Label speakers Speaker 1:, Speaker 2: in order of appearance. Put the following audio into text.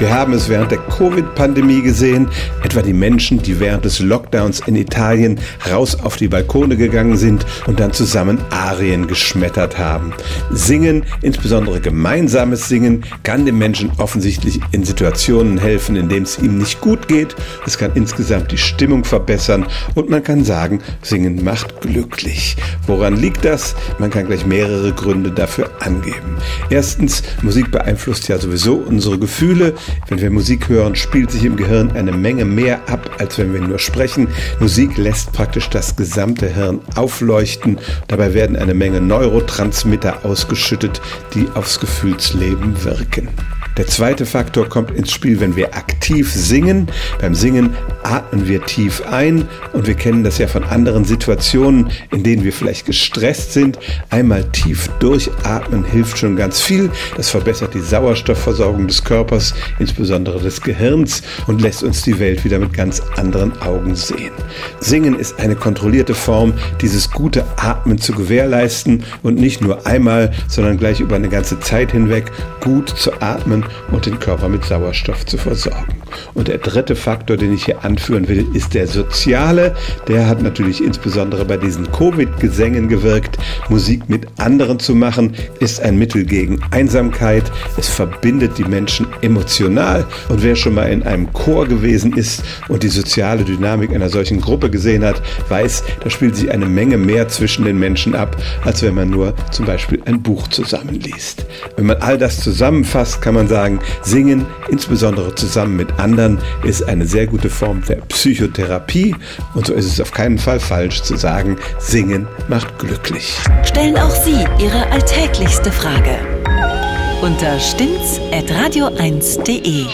Speaker 1: Wir haben es während der Covid-Pandemie gesehen, etwa die Menschen, die während des Lockdowns in Italien raus auf die Balkone gegangen sind und dann zusammen Arien geschmettert haben. Singen, insbesondere gemeinsames Singen, kann dem Menschen offensichtlich in Situationen helfen, in denen es ihm nicht gut geht. Es kann insgesamt die Stimmung verbessern und man kann sagen, Singen macht glücklich. Woran liegt das? Man kann gleich mehrere Gründe dafür angeben. Erstens, Musik beeinflusst ja sowieso unsere Gefühle. Wenn wir Musik hören, spielt sich im Gehirn eine Menge mehr ab, als wenn wir nur sprechen. Musik lässt praktisch das gesamte Hirn aufleuchten. Dabei werden eine Menge Neurotransmitter ausgeschüttet, die aufs Gefühlsleben wirken. Der zweite Faktor kommt ins Spiel, wenn wir aktiv singen. Beim Singen atmen wir tief ein und wir kennen das ja von anderen Situationen, in denen wir vielleicht gestresst sind. Einmal tief durchatmen hilft schon ganz viel. Das verbessert die Sauerstoffversorgung des Körpers, insbesondere des Gehirns und lässt uns die Welt wieder mit ganz anderen Augen sehen. Singen ist eine kontrollierte Form, dieses gute Atmen zu gewährleisten und nicht nur einmal, sondern gleich über eine ganze Zeit hinweg gut zu atmen und den Körper mit Sauerstoff zu versorgen. Und der dritte Faktor, den ich hier anführen will, ist der soziale. Der hat natürlich insbesondere bei diesen Covid-Gesängen gewirkt. Musik mit anderen zu machen, ist ein Mittel gegen Einsamkeit. Es verbindet die Menschen emotional. Und wer schon mal in einem Chor gewesen ist und die soziale Dynamik einer solchen Gruppe gesehen hat, weiß, da spielt sich eine Menge mehr zwischen den Menschen ab, als wenn man nur zum Beispiel ein Buch zusammenliest. Wenn man all das zusammenfasst, kann man sagen, singen, insbesondere zusammen mit anderen, ist eine sehr gute Form der Psychotherapie und so ist es auf keinen Fall falsch zu sagen, singen macht glücklich.
Speaker 2: Stellen auch Sie Ihre alltäglichste Frage unter stimmtz.radio1.de.